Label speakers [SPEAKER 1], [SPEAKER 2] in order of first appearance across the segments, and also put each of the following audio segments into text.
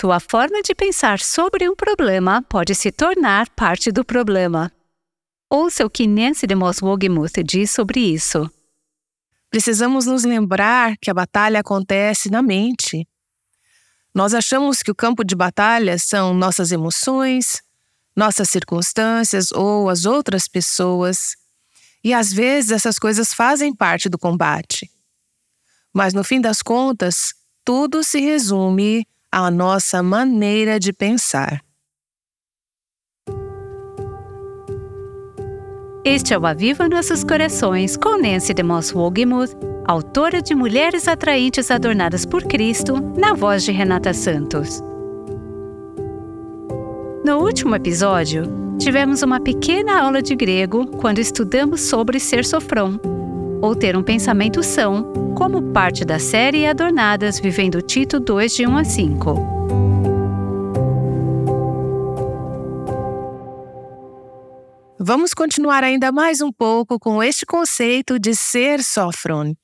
[SPEAKER 1] Sua forma de pensar sobre um problema pode se tornar parte do problema. Ouça o que Nancy DeMoss Wogemuth diz sobre isso.
[SPEAKER 2] Precisamos nos lembrar que a batalha acontece na mente. Nós achamos que o campo de batalha são nossas emoções, nossas circunstâncias ou as outras pessoas. E às vezes essas coisas fazem parte do combate. Mas no fim das contas, tudo se resume à nossa maneira de pensar.
[SPEAKER 1] Este é o Aviva Nossos Corações com Nancy DeMoss Wogemuth, autora de Mulheres Atraentes Adornadas por Cristo, na voz de Renata Santos. No último episódio, tivemos uma pequena aula de grego quando estudamos sobre ser sofrão, ou ter um pensamento são, como parte da série Adornadas Vivendo Tito 2 de 1 a 5.
[SPEAKER 2] Vamos continuar ainda mais um pouco com este conceito de ser sofron,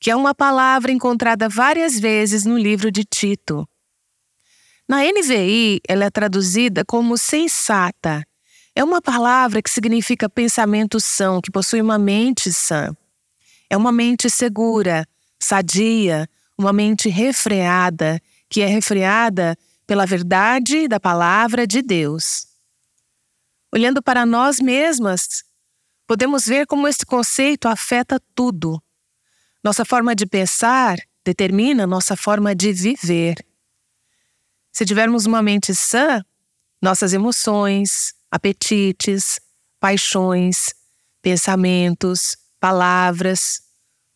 [SPEAKER 2] que é uma palavra encontrada várias vezes no livro de Tito. Na NVI, ela é traduzida como sensata. É uma palavra que significa pensamento são, que possui uma mente sã. É uma mente segura, sadia, uma mente refreada, que é refreada pela verdade da palavra de Deus. Olhando para nós mesmas, podemos ver como esse conceito afeta tudo. Nossa forma de pensar determina nossa forma de viver. Se tivermos uma mente sã, nossas emoções, apetites, paixões, pensamentos, palavras,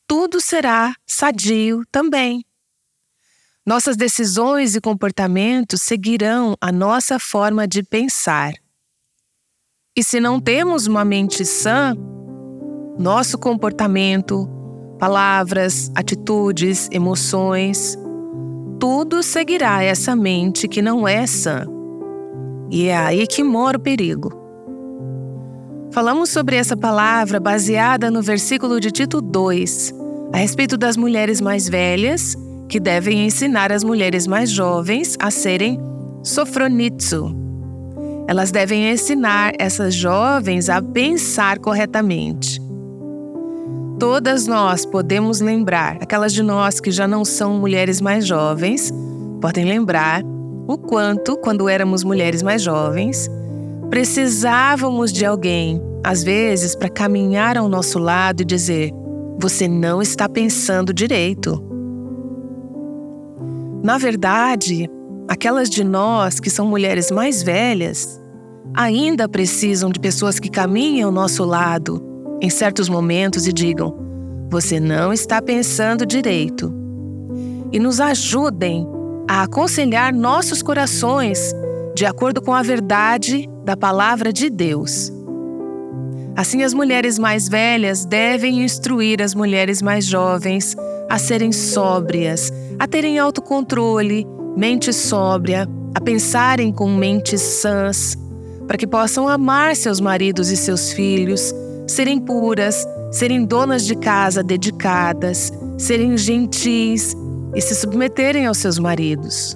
[SPEAKER 2] tudo será sadio também. Nossas decisões e comportamentos seguirão a nossa forma de pensar. E se não temos uma mente sã, nosso comportamento, palavras, atitudes, emoções, tudo seguirá essa mente que não é sã. E é aí que mora o perigo. Falamos sobre essa palavra baseada no versículo de Tito 2, a respeito das mulheres mais velhas que devem ensinar as mulheres mais jovens a serem sofronitsu, elas devem ensinar essas jovens a pensar corretamente. Todas nós podemos lembrar, aquelas de nós que já não são mulheres mais jovens, podem lembrar o quanto, quando éramos mulheres mais jovens, precisávamos de alguém, às vezes, para caminhar ao nosso lado e dizer: Você não está pensando direito. Na verdade, aquelas de nós que são mulheres mais velhas ainda precisam de pessoas que caminhem ao nosso lado em certos momentos e digam: Você não está pensando direito. E nos ajudem a aconselhar nossos corações de acordo com a verdade da palavra de Deus. Assim, as mulheres mais velhas devem instruir as mulheres mais jovens a serem sóbrias, a terem autocontrole, mente sóbria, a pensarem com mentes sãs, para que possam amar seus maridos e seus filhos, serem puras, serem donas de casa dedicadas, serem gentis e se submeterem aos seus maridos.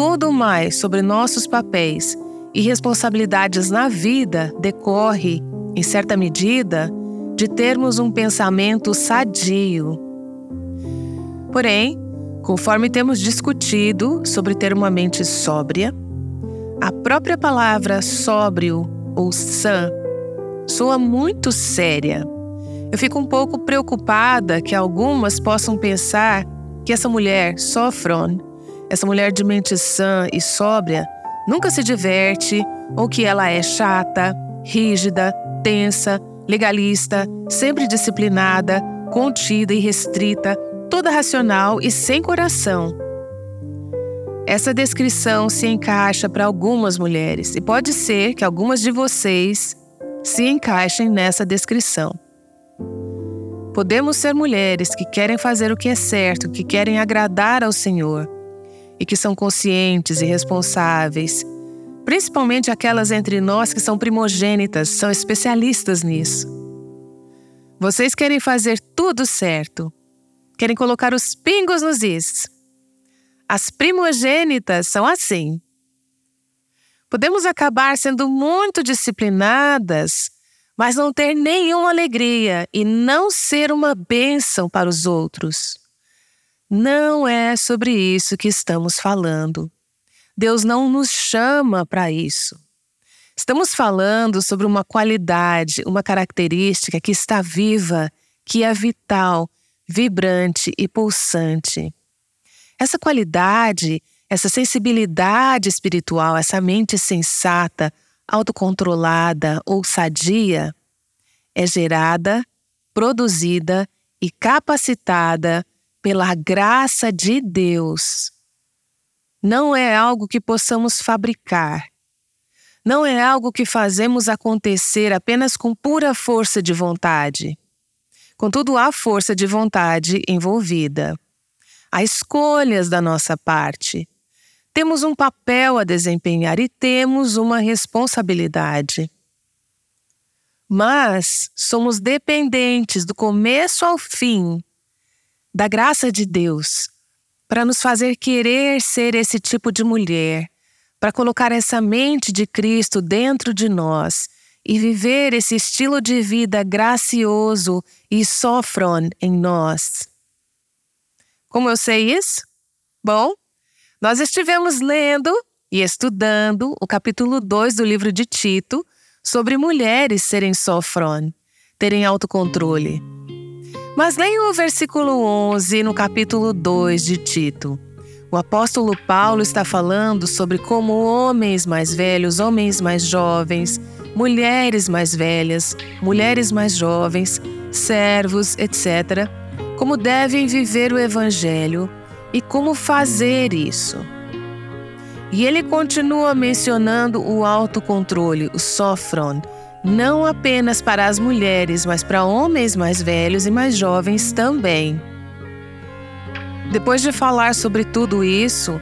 [SPEAKER 2] Tudo mais sobre nossos papéis e responsabilidades na vida decorre, em certa medida, de termos um pensamento sadio. Porém, conforme temos discutido sobre ter uma mente sóbria, a própria palavra sóbrio ou sã soa muito séria. Eu fico um pouco preocupada que algumas possam pensar que essa mulher, Sofron, essa mulher de mente sã e sóbria, nunca se diverte ou que ela é chata, rígida, tensa, legalista, sempre disciplinada, contida e restrita, toda racional e sem coração. Essa descrição se encaixa para algumas mulheres e pode ser que algumas de vocês se encaixem nessa descrição. Podemos ser mulheres que querem fazer o que é certo, que querem agradar ao Senhor e que são conscientes e responsáveis, principalmente aquelas entre nós que são primogênitas, são especialistas nisso. Vocês querem fazer tudo certo, querem colocar os pingos nos is As primogênitas são assim. Podemos acabar sendo muito disciplinadas, mas não ter nenhuma alegria e não ser uma bênção para os outros. Não é sobre isso que estamos falando. Deus não nos chama para isso. Estamos falando sobre uma qualidade, uma característica que está viva, que é vital, vibrante e pulsante. Essa qualidade, essa sensibilidade espiritual, essa mente sensata, autocontrolada ou sadia, é gerada, produzida e capacitada pela graça de Deus. Não é algo que possamos fabricar não é algo que fazemos acontecer apenas com pura força de vontade. Contudo, há força de vontade envolvida. Há escolhas da nossa parte. Temos um papel a desempenhar e temos uma responsabilidade. Mas somos dependentes do começo ao fim da graça de Deus para nos fazer querer ser esse tipo de mulher para colocar essa mente de Cristo dentro de nós e viver esse estilo de vida gracioso e sofron em nós. Como eu sei isso? Bom, nós estivemos lendo e estudando o capítulo 2 do livro de Tito sobre mulheres serem sofron, terem autocontrole. Mas leia o versículo 11 no capítulo 2 de Tito. O apóstolo Paulo está falando sobre como homens mais velhos, homens mais jovens, mulheres mais velhas, mulheres mais jovens, servos, etc., como devem viver o evangelho e como fazer isso. E ele continua mencionando o autocontrole, o sofron, não apenas para as mulheres, mas para homens mais velhos e mais jovens também. Depois de falar sobre tudo isso,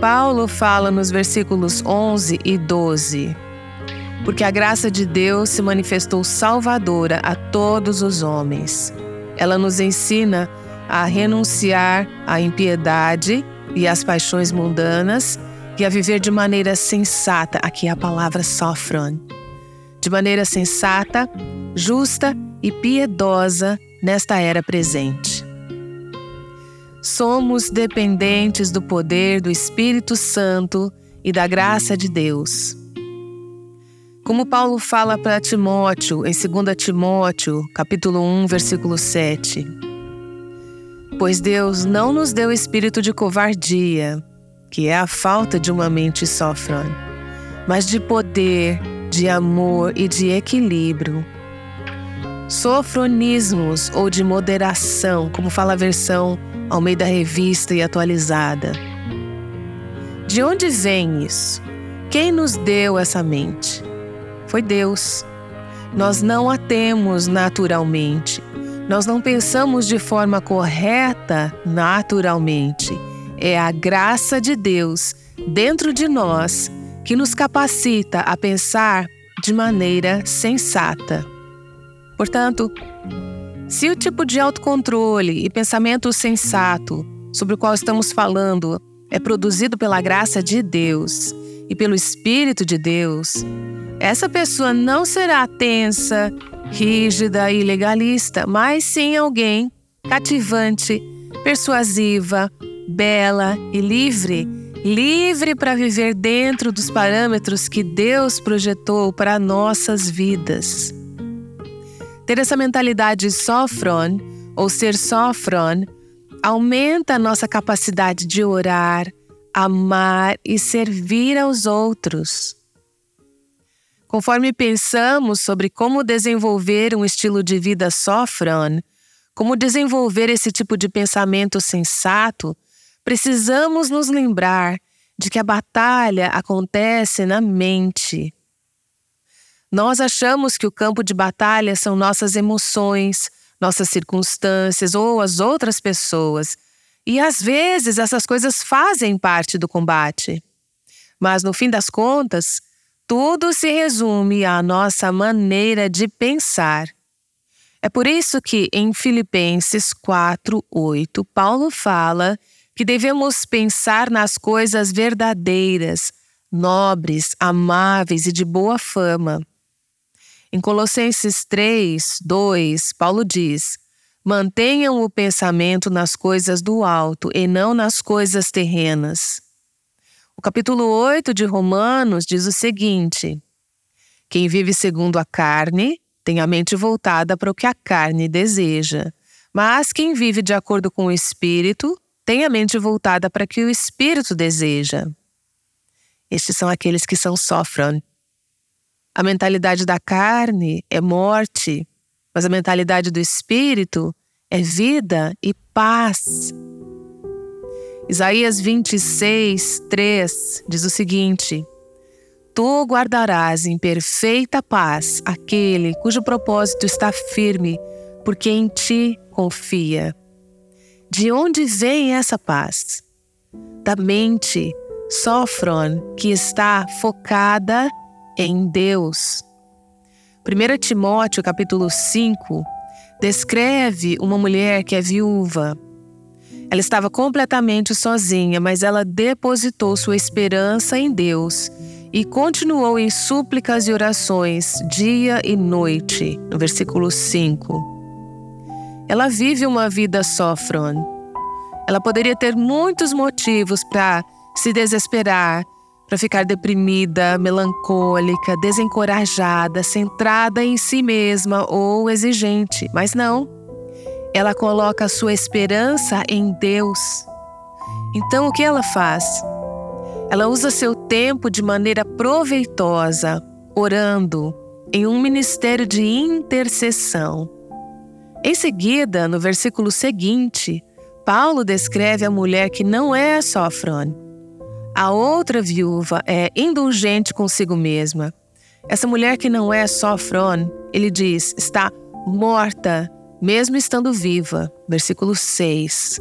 [SPEAKER 2] Paulo fala nos versículos 11 e 12: Porque a graça de Deus se manifestou salvadora a todos os homens. Ela nos ensina a renunciar à impiedade e às paixões mundanas e a viver de maneira sensata, aqui é a palavra sofron, de maneira sensata, justa e piedosa nesta era presente. Somos dependentes do poder do Espírito Santo e da graça de Deus. Como Paulo fala para Timóteo em 2 Timóteo, capítulo 1, versículo 7. Pois Deus não nos deu espírito de covardia, que é a falta de uma mente sofrã, mas de poder, de amor e de equilíbrio. Sofronismos ou de moderação, como fala a versão ao meio da revista e atualizada. De onde vem isso? Quem nos deu essa mente? Foi Deus. Nós não a temos naturalmente. Nós não pensamos de forma correta naturalmente. É a graça de Deus dentro de nós que nos capacita a pensar de maneira sensata. Portanto, se o tipo de autocontrole e pensamento sensato sobre o qual estamos falando é produzido pela graça de Deus e pelo Espírito de Deus, essa pessoa não será tensa, rígida e legalista, mas sim alguém cativante, persuasiva, bela e livre livre para viver dentro dos parâmetros que Deus projetou para nossas vidas. Ter essa mentalidade sofron, ou ser sofron, aumenta a nossa capacidade de orar, amar e servir aos outros. Conforme pensamos sobre como desenvolver um estilo de vida sofron, como desenvolver esse tipo de pensamento sensato, precisamos nos lembrar de que a batalha acontece na mente. Nós achamos que o campo de batalha são nossas emoções, nossas circunstâncias ou as outras pessoas. E às vezes essas coisas fazem parte do combate. Mas no fim das contas, tudo se resume à nossa maneira de pensar. É por isso que em Filipenses 4, 8, Paulo fala que devemos pensar nas coisas verdadeiras, nobres, amáveis e de boa fama. Em Colossenses 3, 2, Paulo diz: Mantenham o pensamento nas coisas do alto e não nas coisas terrenas. O capítulo 8 de Romanos diz o seguinte: Quem vive segundo a carne tem a mente voltada para o que a carne deseja, mas quem vive de acordo com o espírito tem a mente voltada para o que o espírito deseja. Estes são aqueles que são sofrem. A mentalidade da carne é morte, mas a mentalidade do espírito é vida e paz. Isaías 26, 3 diz o seguinte: Tu guardarás em perfeita paz aquele cujo propósito está firme, porque em ti confia. De onde vem essa paz? Da mente, Sofron, que está focada em Deus. 1 Timóteo capítulo 5 descreve uma mulher que é viúva. Ela estava completamente sozinha, mas ela depositou sua esperança em Deus e continuou em súplicas e orações dia e noite. No versículo 5. Ela vive uma vida sofron. Ela poderia ter muitos motivos para se desesperar, para ficar deprimida, melancólica, desencorajada, centrada em si mesma ou exigente, mas não. Ela coloca sua esperança em Deus. Então o que ela faz? Ela usa seu tempo de maneira proveitosa, orando, em um ministério de intercessão. Em seguida, no versículo seguinte, Paulo descreve a mulher que não é sofrone, a outra viúva é indulgente consigo mesma. Essa mulher que não é só Fron, ele diz, está morta, mesmo estando viva. Versículo 6.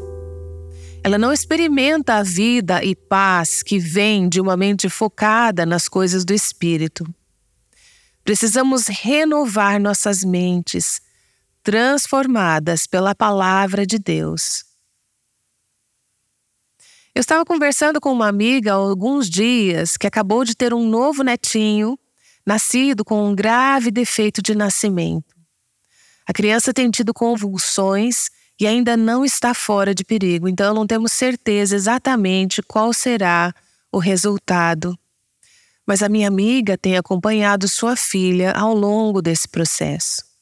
[SPEAKER 2] Ela não experimenta a vida e paz que vem de uma mente focada nas coisas do espírito. Precisamos renovar nossas mentes, transformadas pela palavra de Deus. Eu estava conversando com uma amiga há alguns dias que acabou de ter um novo netinho, nascido com um grave defeito de nascimento. A criança tem tido convulsões e ainda não está fora de perigo, então não temos certeza exatamente qual será o resultado. Mas a minha amiga tem acompanhado sua filha ao longo desse processo.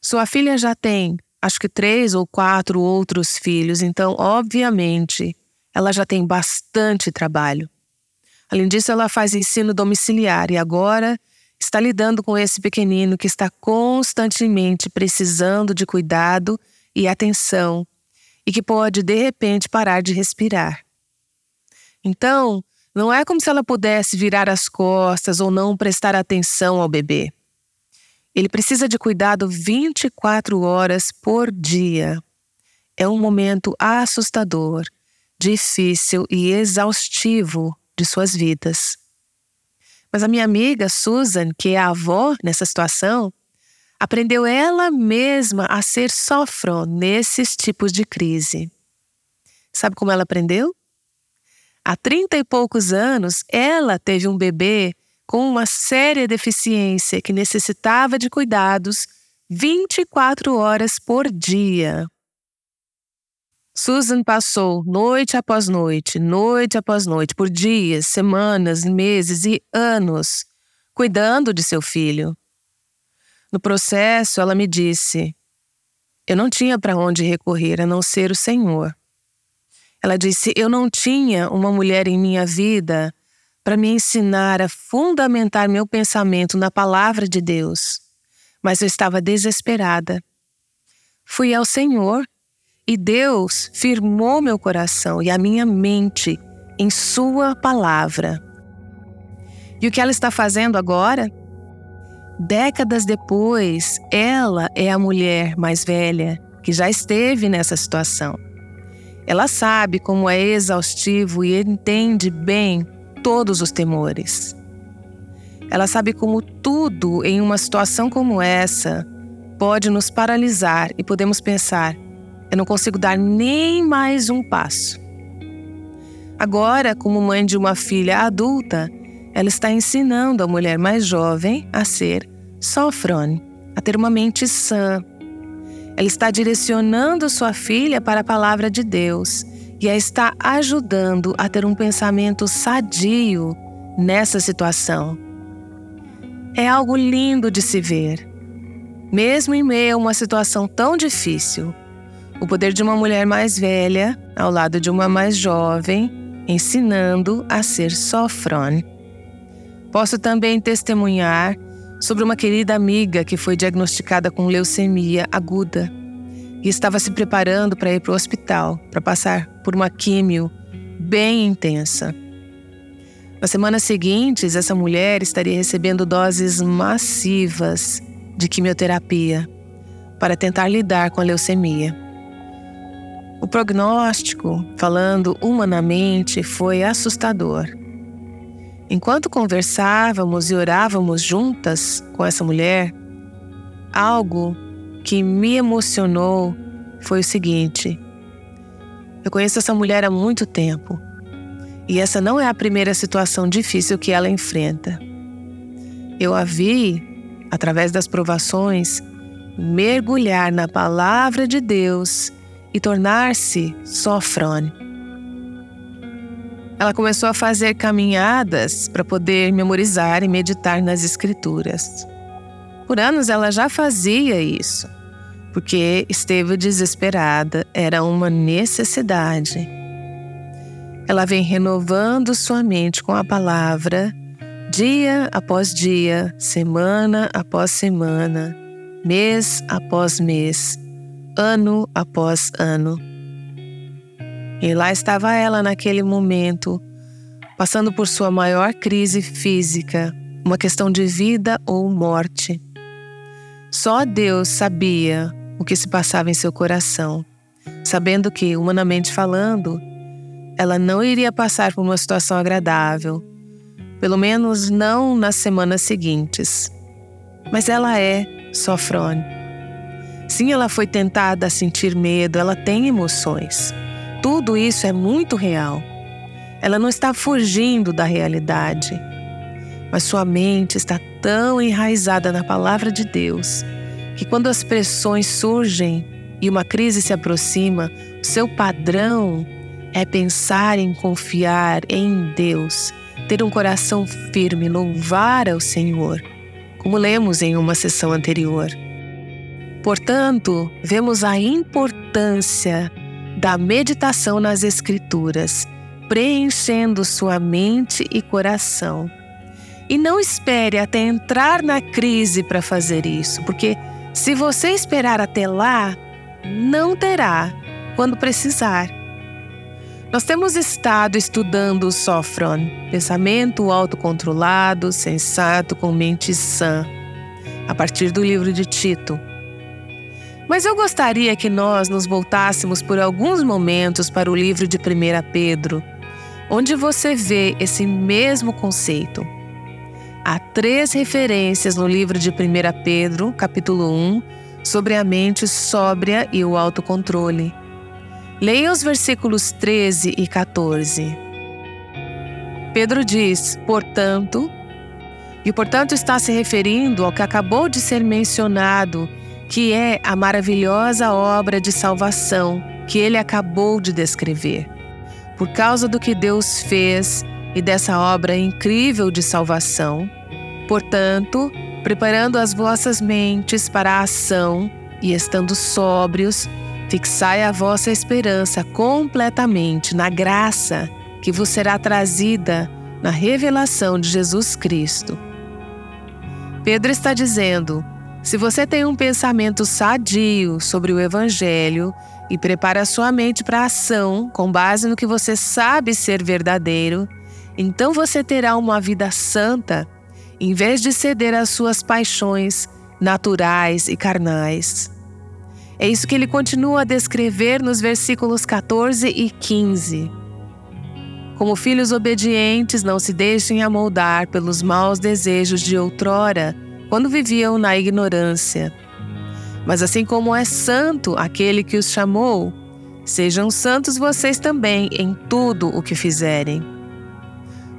[SPEAKER 2] Sua filha já tem, acho que três ou quatro outros filhos, então, obviamente, ela já tem bastante trabalho. Além disso, ela faz ensino domiciliar e agora está lidando com esse pequenino que está constantemente precisando de cuidado e atenção e que pode, de repente, parar de respirar. Então, não é como se ela pudesse virar as costas ou não prestar atenção ao bebê. Ele precisa de cuidado 24 horas por dia. É um momento assustador difícil e exaustivo de suas vidas. Mas a minha amiga Susan, que é a avó nessa situação, aprendeu ela mesma a ser sofro nesses tipos de crise. Sabe como ela aprendeu? Há trinta e poucos anos, ela teve um bebê com uma séria deficiência que necessitava de cuidados 24 horas por dia. Susan passou noite após noite, noite após noite, por dias, semanas, meses e anos, cuidando de seu filho. No processo, ela me disse: Eu não tinha para onde recorrer a não ser o Senhor. Ela disse: Eu não tinha uma mulher em minha vida para me ensinar a fundamentar meu pensamento na palavra de Deus, mas eu estava desesperada. Fui ao Senhor e Deus firmou meu coração e a minha mente em Sua palavra. E o que ela está fazendo agora? Décadas depois, ela é a mulher mais velha que já esteve nessa situação. Ela sabe como é exaustivo e entende bem todos os temores. Ela sabe como tudo em uma situação como essa pode nos paralisar e podemos pensar: Eu não consigo dar nem mais um passo. Agora, como mãe de uma filha adulta, ela está ensinando a mulher mais jovem a ser sofrone, a ter uma mente sã. Ela está direcionando sua filha para a palavra de Deus e a está ajudando a ter um pensamento sadio nessa situação. É algo lindo de se ver. Mesmo em meio a uma situação tão difícil, o poder de uma mulher mais velha ao lado de uma mais jovem, ensinando a ser sofrone. Posso também testemunhar sobre uma querida amiga que foi diagnosticada com leucemia aguda e estava se preparando para ir para o hospital para passar por uma químio bem intensa. Nas semanas seguintes, essa mulher estaria recebendo doses massivas de quimioterapia para tentar lidar com a leucemia. O prognóstico, falando humanamente, foi assustador. Enquanto conversávamos e orávamos juntas com essa mulher, algo que me emocionou foi o seguinte: eu conheço essa mulher há muito tempo e essa não é a primeira situação difícil que ela enfrenta. Eu a vi, através das provações, mergulhar na palavra de Deus e tornar-se sofrone. Ela começou a fazer caminhadas para poder memorizar e meditar nas Escrituras. Por anos ela já fazia isso, porque esteve desesperada, era uma necessidade. Ela vem renovando sua mente com a palavra, dia após dia, semana após semana, mês após mês, ano após ano. E lá estava ela naquele momento, passando por sua maior crise física, uma questão de vida ou morte. Só Deus sabia o que se passava em seu coração, sabendo que, humanamente falando, ela não iria passar por uma situação agradável, pelo menos não nas semanas seguintes. Mas ela é sofrone. Sim, ela foi tentada a sentir medo, ela tem emoções. Tudo isso é muito real. Ela não está fugindo da realidade, mas sua mente está tão enraizada na palavra de Deus que quando as pressões surgem e uma crise se aproxima, o seu padrão é pensar em confiar em Deus, ter um coração firme, louvar ao Senhor, como lemos em uma sessão anterior. Portanto, vemos a importância da meditação nas Escrituras, preenchendo sua mente e coração. E não espere até entrar na crise para fazer isso, porque se você esperar até lá, não terá quando precisar. Nós temos estado estudando o Sofron, pensamento autocontrolado, sensato, com mente sã, a partir do livro de Tito. Mas eu gostaria que nós nos voltássemos por alguns momentos para o livro de 1 Pedro, onde você vê esse mesmo conceito. Há três referências no livro de 1 Pedro, capítulo 1, sobre a mente sóbria e o autocontrole. Leia os versículos 13 e 14. Pedro diz, portanto, e portanto está se referindo ao que acabou de ser mencionado que é a maravilhosa obra de salvação que ele acabou de descrever. Por causa do que Deus fez e dessa obra incrível de salvação, portanto, preparando as vossas mentes para a ação e estando sóbrios, fixai a vossa esperança completamente na graça que vos será trazida na revelação de Jesus Cristo. Pedro está dizendo: se você tem um pensamento sadio sobre o Evangelho e prepara sua mente para a ação com base no que você sabe ser verdadeiro, então você terá uma vida santa em vez de ceder às suas paixões naturais e carnais. É isso que ele continua a descrever nos versículos 14 e 15. Como filhos obedientes, não se deixem amoldar pelos maus desejos de outrora quando viviam na ignorância. Mas assim como é santo aquele que os chamou, sejam santos vocês também em tudo o que fizerem.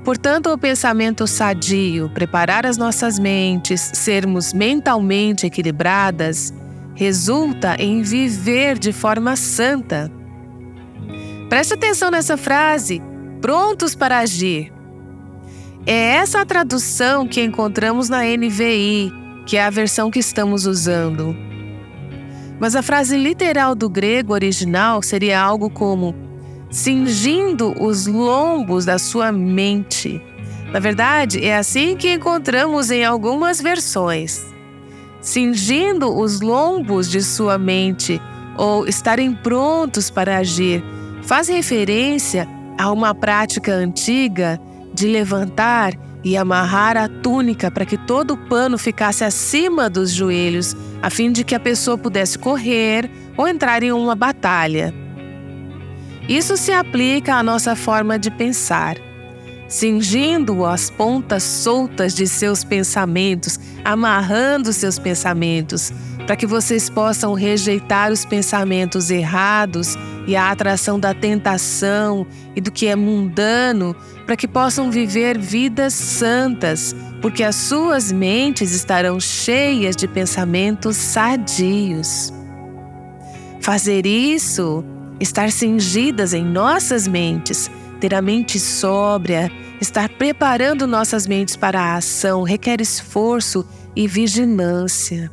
[SPEAKER 2] Portanto, o pensamento sadio, preparar as nossas mentes, sermos mentalmente equilibradas, resulta em viver de forma santa. Preste atenção nessa frase: prontos para agir. É essa a tradução que encontramos na NVI, que é a versão que estamos usando. Mas a frase literal do grego original seria algo como cingindo os lombos da sua mente. Na verdade, é assim que encontramos em algumas versões. Cingindo os lombos de sua mente ou estarem prontos para agir faz referência a uma prática antiga de levantar e amarrar a túnica para que todo o pano ficasse acima dos joelhos, a fim de que a pessoa pudesse correr ou entrar em uma batalha. Isso se aplica à nossa forma de pensar. Cingindo as pontas soltas de seus pensamentos, amarrando seus pensamentos, para que vocês possam rejeitar os pensamentos errados e a atração da tentação e do que é mundano, para que possam viver vidas santas, porque as suas mentes estarão cheias de pensamentos sadios. Fazer isso, estar cingidas em nossas mentes, ter a mente sóbria, estar preparando nossas mentes para a ação, requer esforço e vigilância.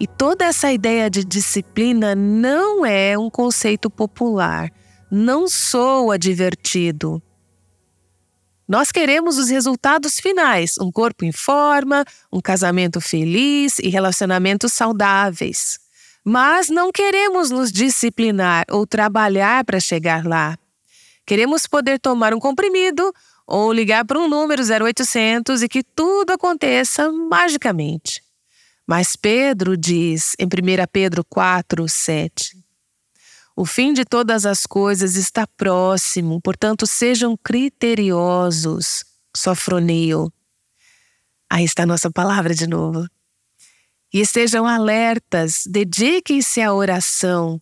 [SPEAKER 2] E toda essa ideia de disciplina não é um conceito popular, não soa divertido. Nós queremos os resultados finais: um corpo em forma, um casamento feliz e relacionamentos saudáveis. Mas não queremos nos disciplinar ou trabalhar para chegar lá. Queremos poder tomar um comprimido ou ligar para um número 0800 e que tudo aconteça magicamente. Mas Pedro diz em 1 Pedro 4, 7: O fim de todas as coisas está próximo, portanto, sejam criteriosos, sofronio. Aí está a nossa palavra de novo. E estejam alertas, dediquem-se à oração.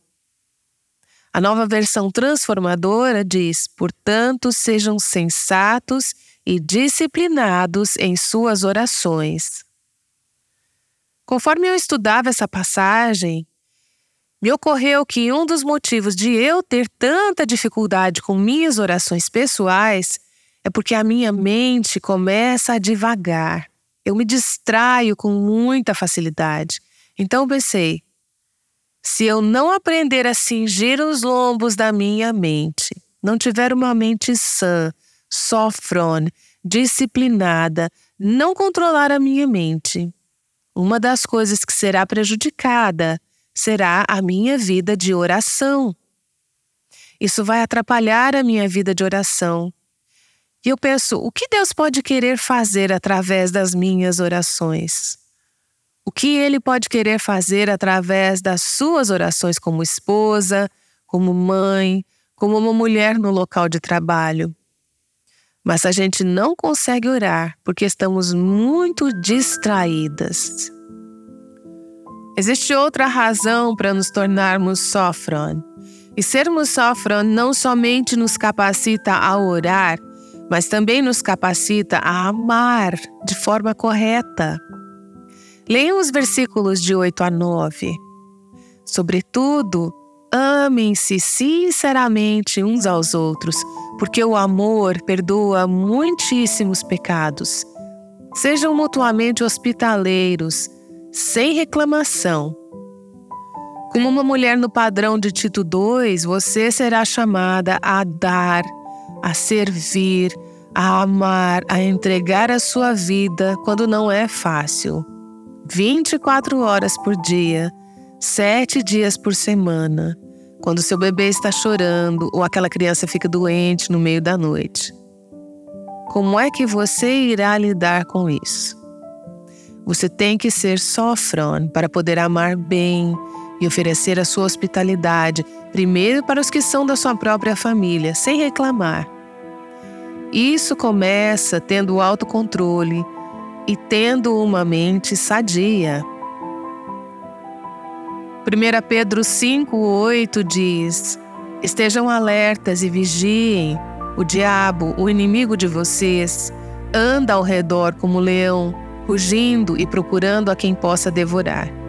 [SPEAKER 2] A nova versão transformadora diz: portanto, sejam sensatos e disciplinados em suas orações. Conforme eu estudava essa passagem, me ocorreu que um dos motivos de eu ter tanta dificuldade com minhas orações pessoais é porque a minha mente começa a divagar. Eu me distraio com muita facilidade. Então pensei, se eu não aprender a cingir os lombos da minha mente, não tiver uma mente sã, sofrone, disciplinada, não controlar a minha mente, uma das coisas que será prejudicada será a minha vida de oração. Isso vai atrapalhar a minha vida de oração. E eu penso, o que Deus pode querer fazer através das minhas orações? O que Ele pode querer fazer através das suas orações como esposa, como mãe, como uma mulher no local de trabalho? Mas a gente não consegue orar porque estamos muito distraídas. Existe outra razão para nos tornarmos sofron. E sermos sofron não somente nos capacita a orar, mas também nos capacita a amar de forma correta. Leiam os versículos de 8 a 9. Sobretudo, Amem-se sinceramente uns aos outros, porque o amor perdoa muitíssimos pecados. Sejam mutuamente hospitaleiros, sem reclamação. Como uma mulher no padrão de Tito II, você será chamada a dar, a servir, a amar, a entregar a sua vida quando não é fácil. 24 horas por dia sete dias por semana, quando seu bebê está chorando ou aquela criança fica doente no meio da noite. Como é que você irá lidar com isso? Você tem que ser sofrão para poder amar bem e oferecer a sua hospitalidade, primeiro para os que são da sua própria família, sem reclamar. Isso começa tendo autocontrole e tendo uma mente sadia. 1 Pedro 5,8 diz: Estejam alertas e vigiem. O diabo, o inimigo de vocês, anda ao redor como leão, rugindo e procurando a quem possa devorar.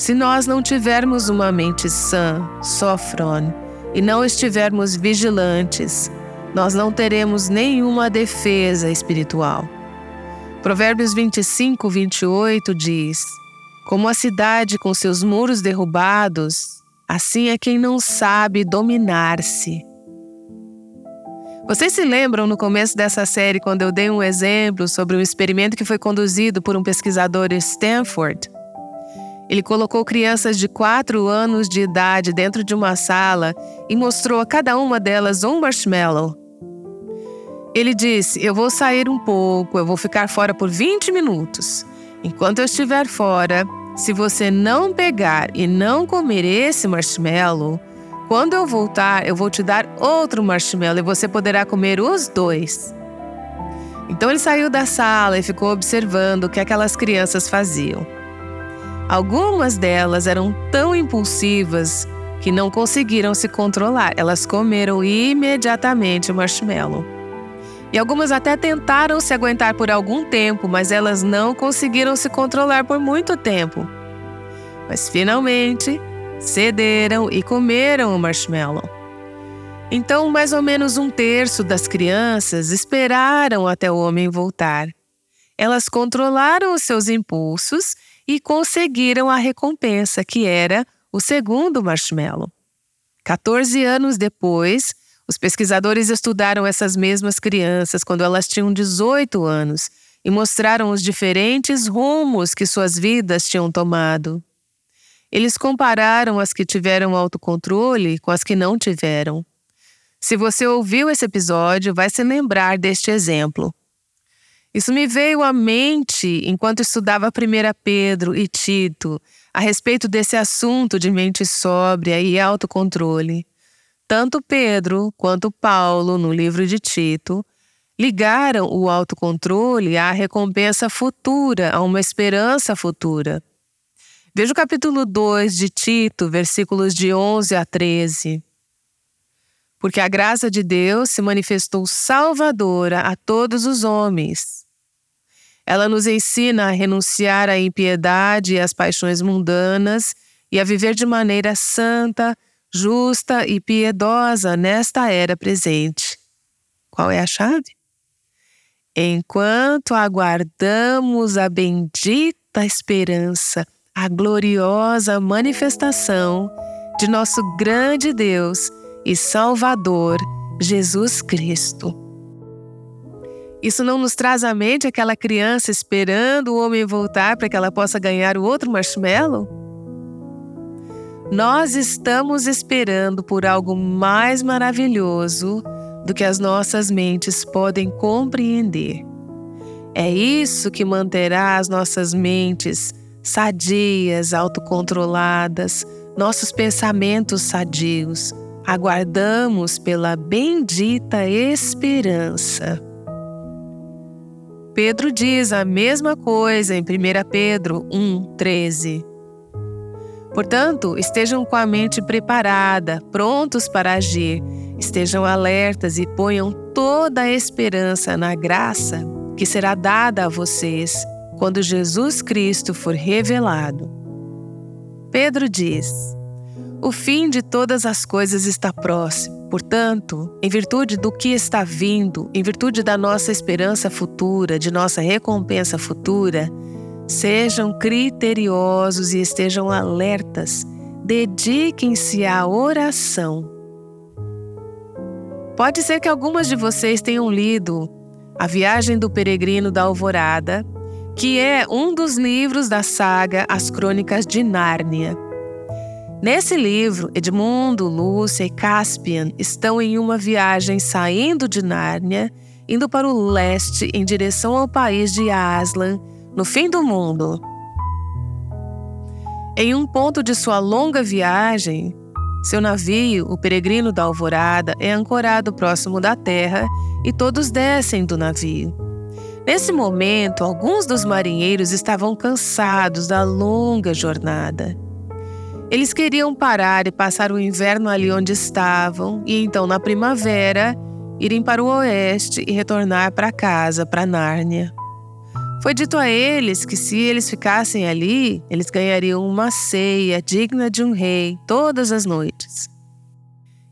[SPEAKER 2] Se nós não tivermos uma mente sã, sofrone, e não estivermos vigilantes, nós não teremos nenhuma defesa espiritual. Provérbios 25, 28 diz: Como a cidade com seus muros derrubados, assim é quem não sabe dominar-se. Vocês se lembram no começo dessa série quando eu dei um exemplo sobre um experimento que foi conduzido por um pesquisador de Stanford? Ele colocou crianças de 4 anos de idade dentro de uma sala e mostrou a cada uma delas um marshmallow. Ele disse: Eu vou sair um pouco, eu vou ficar fora por 20 minutos. Enquanto eu estiver fora, se você não pegar e não comer esse marshmallow, quando eu voltar, eu vou te dar outro marshmallow e você poderá comer os dois. Então ele saiu da sala e ficou observando o que aquelas crianças faziam. Algumas delas eram tão impulsivas que não conseguiram se controlar. Elas comeram imediatamente o marshmallow. E algumas até tentaram se aguentar por algum tempo, mas elas não conseguiram se controlar por muito tempo. Mas finalmente cederam e comeram o marshmallow. Então, mais ou menos um terço das crianças esperaram até o homem voltar. Elas controlaram os seus impulsos e conseguiram a recompensa, que era o segundo marshmallow. 14 anos depois, os pesquisadores estudaram essas mesmas crianças quando elas tinham 18 anos e mostraram os diferentes rumos que suas vidas tinham tomado. Eles compararam as que tiveram autocontrole com as que não tiveram. Se você ouviu esse episódio, vai se lembrar deste exemplo. Isso me veio à mente enquanto estudava 1 Pedro e Tito a respeito desse assunto de mente sóbria e autocontrole. Tanto Pedro quanto Paulo, no livro de Tito, ligaram o autocontrole à recompensa futura, a uma esperança futura. Veja o capítulo 2 de Tito, versículos de 11 a 13. Porque a graça de Deus se manifestou salvadora a todos os homens. Ela nos ensina a renunciar à impiedade e às paixões mundanas e a viver de maneira santa, justa e piedosa nesta era presente. Qual é a chave? Enquanto aguardamos a bendita esperança, a gloriosa manifestação de nosso grande Deus e Salvador, Jesus Cristo. Isso não nos traz à mente aquela criança esperando o homem voltar para que ela possa ganhar o outro marshmallow? Nós estamos esperando por algo mais maravilhoso do que as nossas mentes podem compreender. É isso que manterá as nossas mentes sadias, autocontroladas, nossos pensamentos sadios. Aguardamos pela bendita esperança. Pedro diz a mesma coisa em 1 Pedro 1,13. Portanto, estejam com a mente preparada, prontos para agir, estejam alertas e ponham toda a esperança na graça que será dada a vocês quando Jesus Cristo for revelado. Pedro diz: O fim de todas as coisas está próximo. Portanto, em virtude do que está vindo, em virtude da nossa esperança futura, de nossa recompensa futura, Sejam criteriosos e estejam alertas. Dediquem-se à oração. Pode ser que algumas de vocês tenham lido A Viagem do Peregrino da Alvorada, que é um dos livros da saga As Crônicas de Nárnia. Nesse livro, Edmundo, Lúcia e Caspian estão em uma viagem saindo de Nárnia, indo para o leste em direção ao país de Aslan, no fim do mundo. Em um ponto de sua longa viagem, seu navio, o Peregrino da Alvorada, é ancorado próximo da terra e todos descem do navio. Nesse momento, alguns dos marinheiros estavam cansados da longa jornada. Eles queriam parar e passar o inverno ali onde estavam, e então, na primavera, irem para o oeste e retornar para casa, para Nárnia. Foi dito a eles que se eles ficassem ali, eles ganhariam uma ceia digna de um rei todas as noites.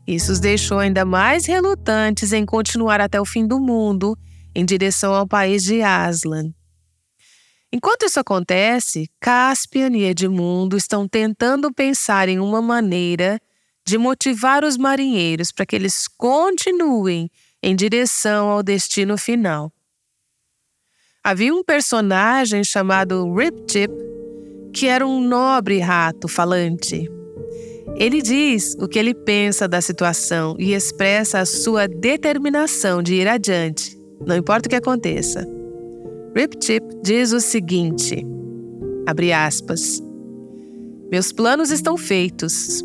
[SPEAKER 2] Isso os deixou ainda mais relutantes em continuar até o fim do mundo em direção ao país de Aslan. Enquanto isso acontece, Caspian e Edmundo estão tentando pensar em uma maneira de motivar os marinheiros para que eles continuem em direção ao destino final. Havia um personagem chamado Rip Chip, que era um nobre rato falante. Ele diz o que ele pensa da situação e expressa a sua determinação de ir adiante, não importa o que aconteça. Rip Chip diz o seguinte: abre aspas. Meus planos estão feitos.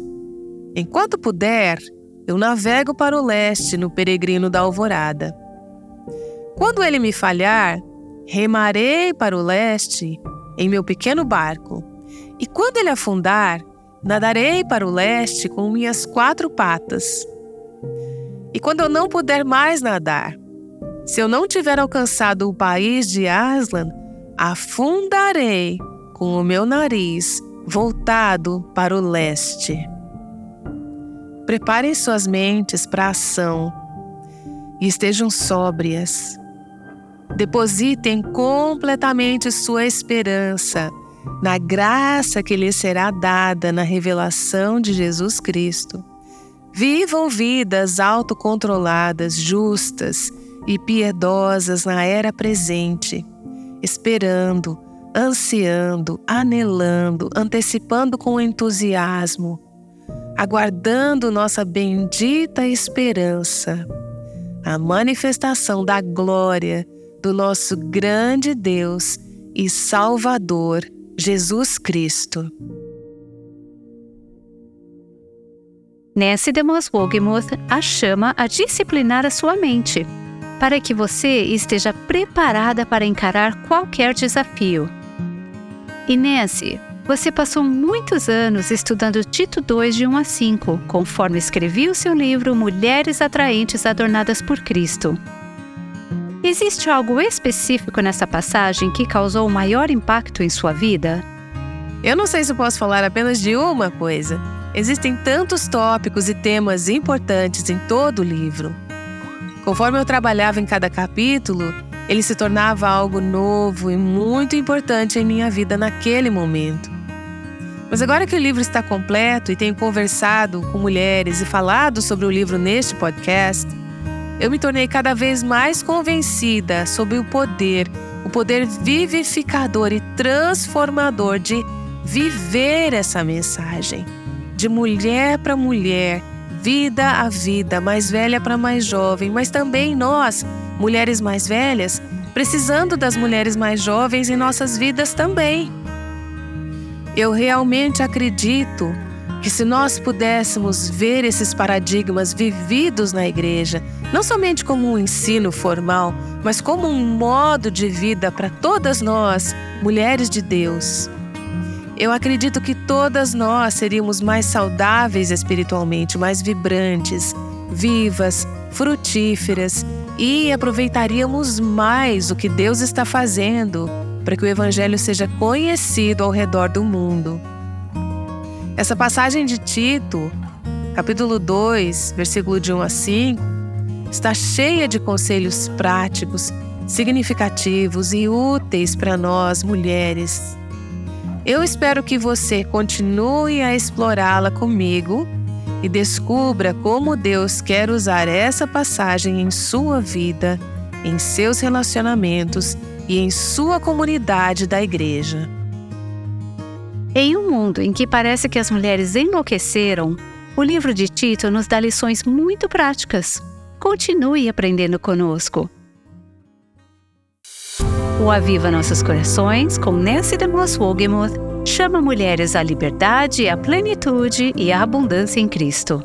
[SPEAKER 2] Enquanto puder, eu navego para o leste no peregrino da alvorada. Quando ele me falhar, Remarei para o leste em meu pequeno barco, e quando ele afundar, nadarei para o leste com minhas quatro patas. E quando eu não puder mais nadar, se eu não tiver alcançado o país de Aslan, afundarei com o meu nariz voltado para o leste. Preparem suas mentes para a ação e estejam sóbrias. Depositem completamente sua esperança na graça que lhes será dada na revelação de Jesus Cristo. Vivam vidas autocontroladas, justas e piedosas na era presente, esperando, ansiando, anelando, antecipando com entusiasmo, aguardando nossa bendita esperança, a manifestação da glória do nosso grande Deus e Salvador, Jesus Cristo.
[SPEAKER 1] Nancy DeMoss Wogemuth a chama a disciplinar a sua mente, para que você esteja preparada para encarar qualquer desafio. Nancy, você passou muitos anos estudando Tito 2 de 1 a 5, conforme escrevi o seu livro Mulheres Atraentes Adornadas por Cristo. Existe algo específico nessa passagem que causou o maior impacto em sua vida?
[SPEAKER 2] Eu não sei se posso falar apenas de uma coisa. Existem tantos tópicos e temas importantes em todo o livro. Conforme eu trabalhava em cada capítulo, ele se tornava algo novo e muito importante em minha vida naquele momento. Mas agora que o livro está completo e tenho conversado com mulheres e falado sobre o livro neste podcast, eu me tornei cada vez mais convencida sobre o poder, o poder vivificador e transformador de viver essa mensagem. De mulher para mulher, vida a vida, mais velha para mais jovem, mas também nós, mulheres mais velhas, precisando das mulheres mais jovens em nossas vidas também. Eu realmente acredito que se nós pudéssemos ver esses paradigmas vividos na igreja, não somente como um ensino formal, mas como um modo de vida para todas nós, mulheres de Deus. Eu acredito que todas nós seríamos mais saudáveis espiritualmente, mais vibrantes, vivas, frutíferas e aproveitaríamos mais o que Deus está fazendo para que o Evangelho seja conhecido ao redor do mundo. Essa passagem de Tito, capítulo 2, versículo de 1 a 5, está cheia de conselhos práticos, significativos e úteis para nós mulheres. Eu espero que você continue a explorá-la comigo e descubra como Deus quer usar essa passagem em sua vida, em seus relacionamentos e em sua comunidade da igreja.
[SPEAKER 1] Em um mundo em que parece que as mulheres enlouqueceram, o livro de Tito nos dá lições muito práticas. Continue aprendendo conosco. O Aviva Nossos Corações, com Nancy DeMoss Wogemuth, chama mulheres à liberdade, à plenitude e à abundância em Cristo.